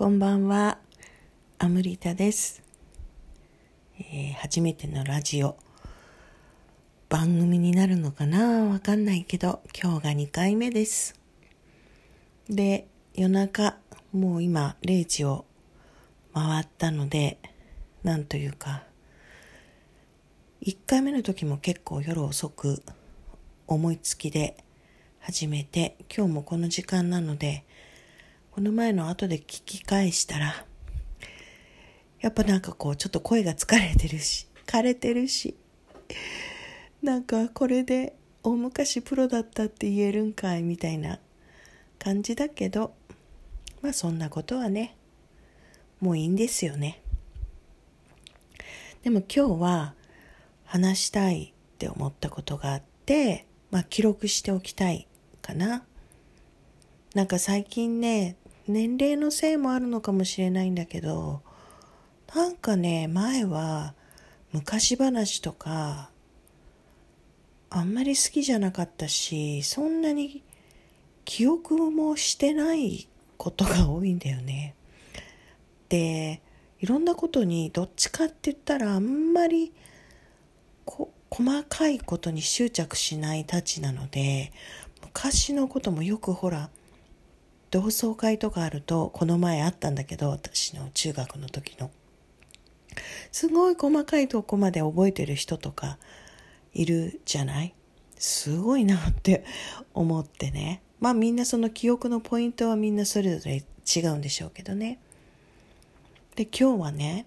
こんばんは、アムリタです、えー初めてのラジオ。番組になるのかな？わかんないけど今日が2回目です。で夜中もう今0時を回ったのでなんというか1回目の時も結構夜遅く思いつきで始めて今日もこの時間なのでこの前の後で聞き返したらやっぱなんかこうちょっと声が疲れてるし枯れてるしなんかこれで大昔プロだったって言えるんかいみたいな感じだけどまあそんなことはねもういいんですよね。でも今日は話したいって思ったことがあってまあ記録しておきたいかな。なんか最近ね年齢のせいもあるのかもしれないんだけどなんかね前は昔話とかあんまり好きじゃなかったしそんなに記憶もしてないことが多いんだよね。でいろんなことにどっちかって言ったらあんまりこ細かいことに執着しないたちなので昔のこともよくほら同窓会とかあるとこの前あったんだけど私の中学の時の。すごい細かいとこまで覚えてる人とかいるじゃない？すごいなって思ってね。まあみんなその記憶のポイントはみんなそれぞれ違うんでしょうけどね。で今日はね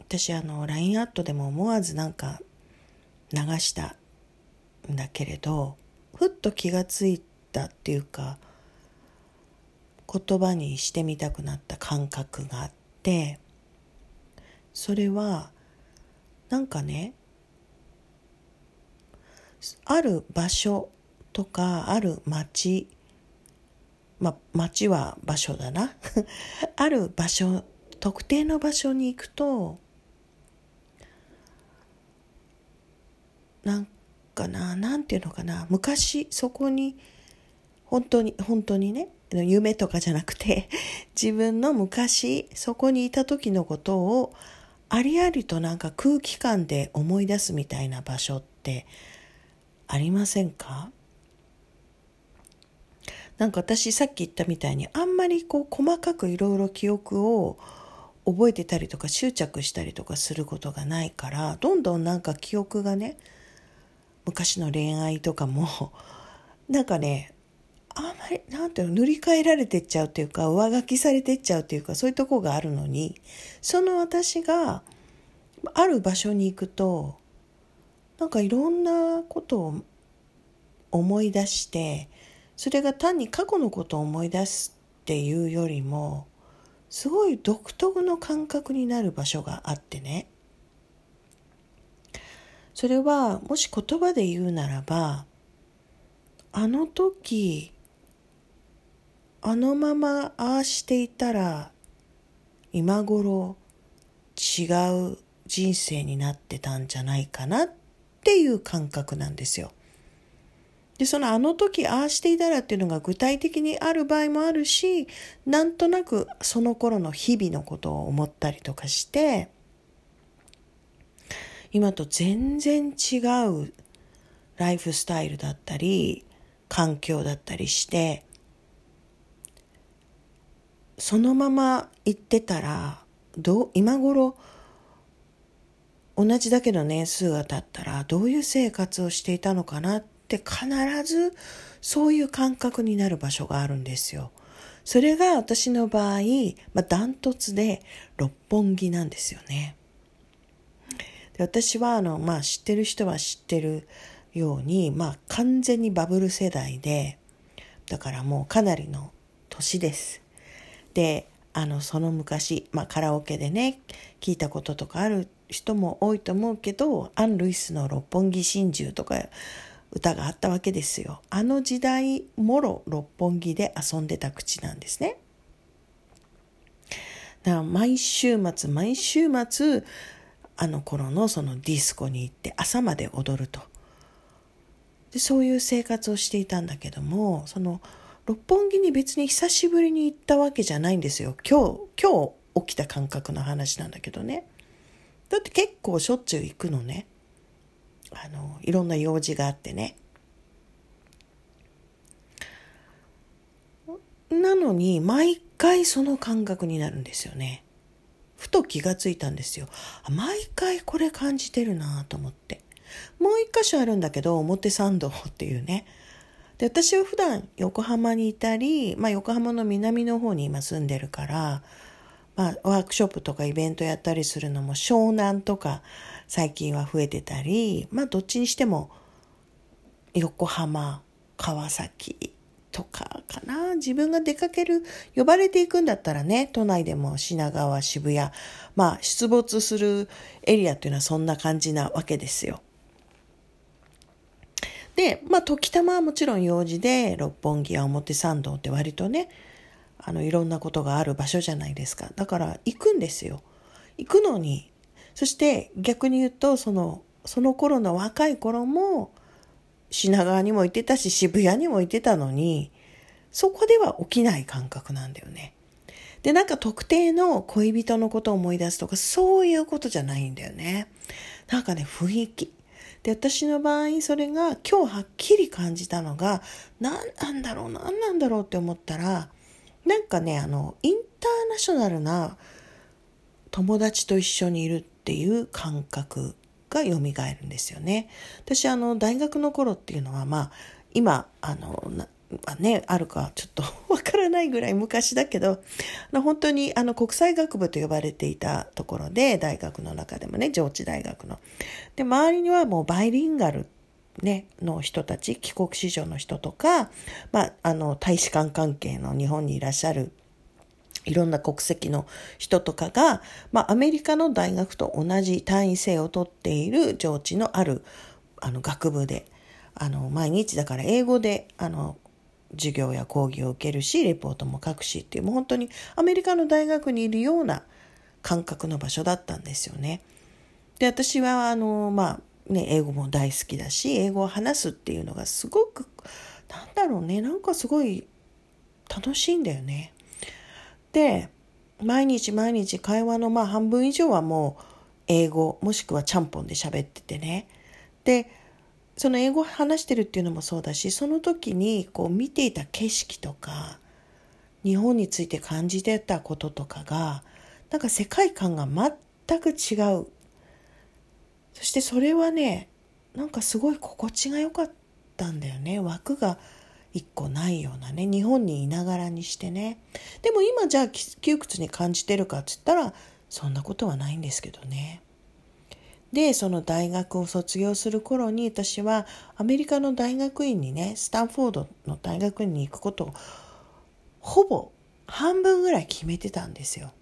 私あの LINE アットでも思わずなんか流したんだけれどふっと気がついたっていうか言葉にしてみたくなった感覚があってそれはなんかねある場所とかある町まあ町は場所だな。ある場所特定の場所に行くとなんかななんていうのかな昔そこに本当に本当にね夢とかじゃなくて 自分の昔そこにいた時のことをありありとなんか空気感で思い出すみたいな場所ってありませんか？なんか私さっき言ったみたいにあんまりこう細かくいろいろ記憶を覚えてたりとか執着したりとかすることがないからどんどんなんか記憶がね昔の恋愛とかもなんかねあんまりなんていうの塗り替えられてっちゃうっていうか上書きされてっちゃうっていうかそういうとこがあるのにその私がある場所に行くとなんかいろんなことを思い出してそれが単に過去のことを思い出すっていうよりもすごい独特の感覚になる場所があってね。それはもし言葉で言うならばあの時あのままああしていたら今頃違う人生になってたんじゃないかなっていう感覚なんですよ。で、そのあの時ああしていたらっていうのが具体的にある場合もあるし、なんとなくその頃の日々のことを思ったりとかして、今と全然違うライフスタイルだったり、環境だったりして、そのまま行ってたら、どう、今頃、同じだけの年数が経ったら、どういう生活をしていたのかなって必ずそういう感覚になる場所があるんですよ。それが私の場合、まあ、ダントツで六本木なんですよね。で私はあの、まあ、知ってる人は知ってるように、まあ、完全にバブル世代で、だからもうかなりの年です。で、あの、その昔、まあ、カラオケでね、聞いたこととかある人も多いと思うけど、アン・ルイスの六本木真珠とか歌があったわけですよ。あの時代、もろ六本木で遊んでた口なんですね。だから毎週末、毎週末、あの頃のそのディスコに行って朝まで踊ると。でそういう生活をしていたんだけどもその六本木に別に久しぶりに行ったわけじゃないんですよ。今日、今日起きた感覚の話なんだけどね。だって結構しょっちゅう行くのね。あの、いろんな用事があってね。なのに、毎回その感覚になるんですよね。ふと気がついたんですよ。毎回これ感じてるなと思って。もう一箇所あるんだけど、表参道っていうね。で、私は普段横浜にいたり、まあ横浜の南の方に今住んでるから、まあワークショップとかイベントやったりするのも湘南とか最近は増えてたり、まあどっちにしても横浜、川崎、とかかな。自分が出かける、呼ばれていくんだったらね、都内でも品川、渋谷、まあ出没するエリアっていうのはそんな感じなわけですよ。で、まあ時たまはもちろん用事で、六本木や表参道って割とね、あのいろんなことがある場所じゃないですか。だから行くんですよ。行くのに、そして逆に言うと、その、その頃の若い頃も、品川にも行ってたし渋谷にも行ってたのに、そこでは起きない感覚なんだよね。で、なんか特定の恋人のことを思い出すとか、そういうことじゃないんだよね。なんかね、雰囲気。で、私の場合、それが今日はっきり感じたのが、何なんだろう、何なんだろうって思ったら、なんかね、あの、インターナショナルな友達と一緒にいるっていう感覚が蘇るんですよね。私あの大学の頃っていうのはまあ今あのあね、あるかちょっと わからないぐらい昔だけど本当にあの国際学部と呼ばれていたところで大学の中でもね上智大学の。で周りにはもうバイリンガルね、の人たち帰国子女の人とか、まあ、あの大使館関係の日本にいらっしゃるいろんな国籍の人とかが、まあ、アメリカの大学と同じ単位制をとっている上智のあるあの学部で、あの、毎日だから英語で、あの、授業や講義を受けるし、レポートも書くしっていう、もう本当にアメリカの大学にいるような感覚の場所だったんですよね。で、私は、あの、まあ、ね、英語も大好きだし、英語を話すっていうのがすごく、なんだろうね、なんかすごい楽しいんだよね。で毎日毎日会話のまあ半分以上はもう英語もしくはちゃんぽんで喋っててねでその英語話してるっていうのもそうだしその時にこう見ていた景色とか日本について感じてたこととかがなんか世界観が全く違う。そしてそれはねなんかすごい心地が良かったんだよね。枠が一個ないようなね。日本にいながらにしてね。でも今じゃあ窮屈に感じてるかっつったらそんなことはないんですけどね。でその大学を卒業する頃に私はアメリカの大学院にねスタンフォードの大学院に行くことをほぼ半分ぐらい決めてたんですよ。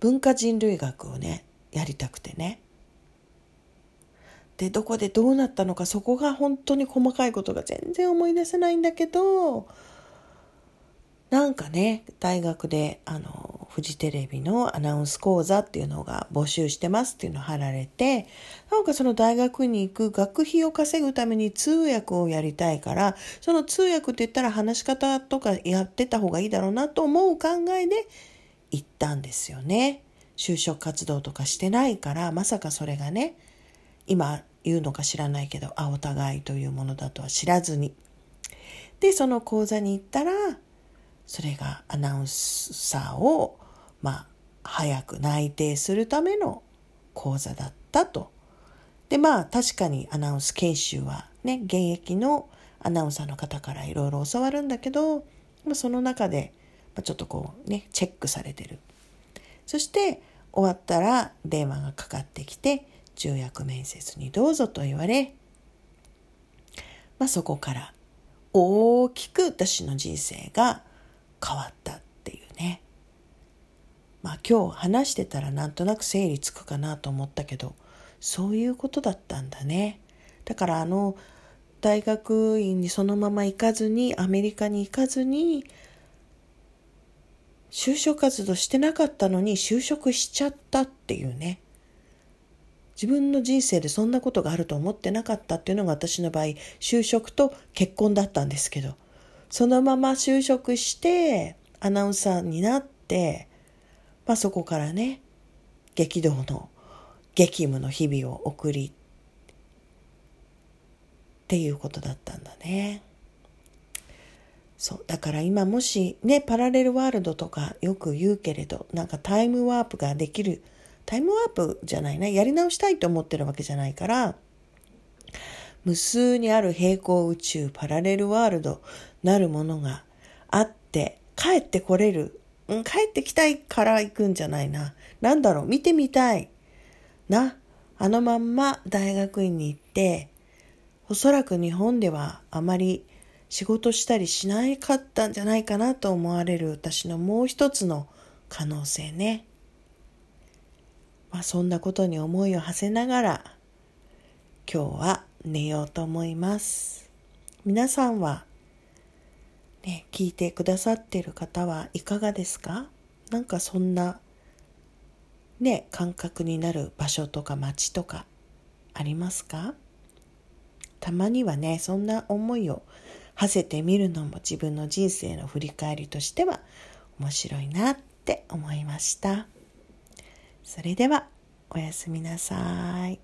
文化人類学をねやりたくてね。でどこでどうなったのかそこが本当に細かいことが全然思い出せないんだけどなんかね大学であのフジテレビのアナウンス講座っていうのが募集してますっていうのを貼られてなんかその大学に行く学費を稼ぐために通訳をやりたいからその通訳って言ったら話し方とかやってた方がいいだろうなと思う考えで行ったんですよね。就職活動とかしてないからまさかそれがね今言うのか知らないけど、あ、お互いというものだとは知らずに。で、その講座に行ったら、それがアナウンサーを、まあ、早く内定するための講座だったと。で、まあ、確かにアナウンス研修はね、現役のアナウンサーの方からいろいろ教わるんだけど、まあ、その中で、ま、ちょっとこうね、チェックされてる。そして終わったら電話がかかってきて、重役面接にどうぞと言われ、まあ、そこから大きく私の人生が変わった。まあ今日話してたらなんとなく整理つくかなと思ったけどそういうことだったんだね。だからあの大学院にそのまま行かずにアメリカに行かずに就職活動してなかったのに就職しちゃったっていうね。自分の人生でそんなことがあると思ってなかったっていうのが私の場合就職と結婚だったんですけどそのまま就職してアナウンサーになって、まあ、そこからね激動の激務の日々を送りっていうことだったんだね。そうだから今もしねパラレルワールドとかよく言うけれどなんかタイムワープができるタイムワープじゃないなやり直したいと思ってるわけじゃないから無数にある平行宇宙パラレルワールドなるものがあって帰ってこれる、うん、帰ってきたいから行くんじゃないな何だろう見てみたいなあのまんま大学院に行っておそらく日本ではあまり仕事したりしなかったんじゃないかなと思われる私のもう一つの可能性ね。まあ、そんなことに思いを馳せながら今日は寝ようと思います。皆さんはね、聞いてくださってる方はいかがですか？なんかそんなね、感覚になる場所とか街とかありますか？たまにはね、そんな思いを馳せてみるのも自分の人生の振り返りとしては面白いなって思いました。それではおやすみなさい。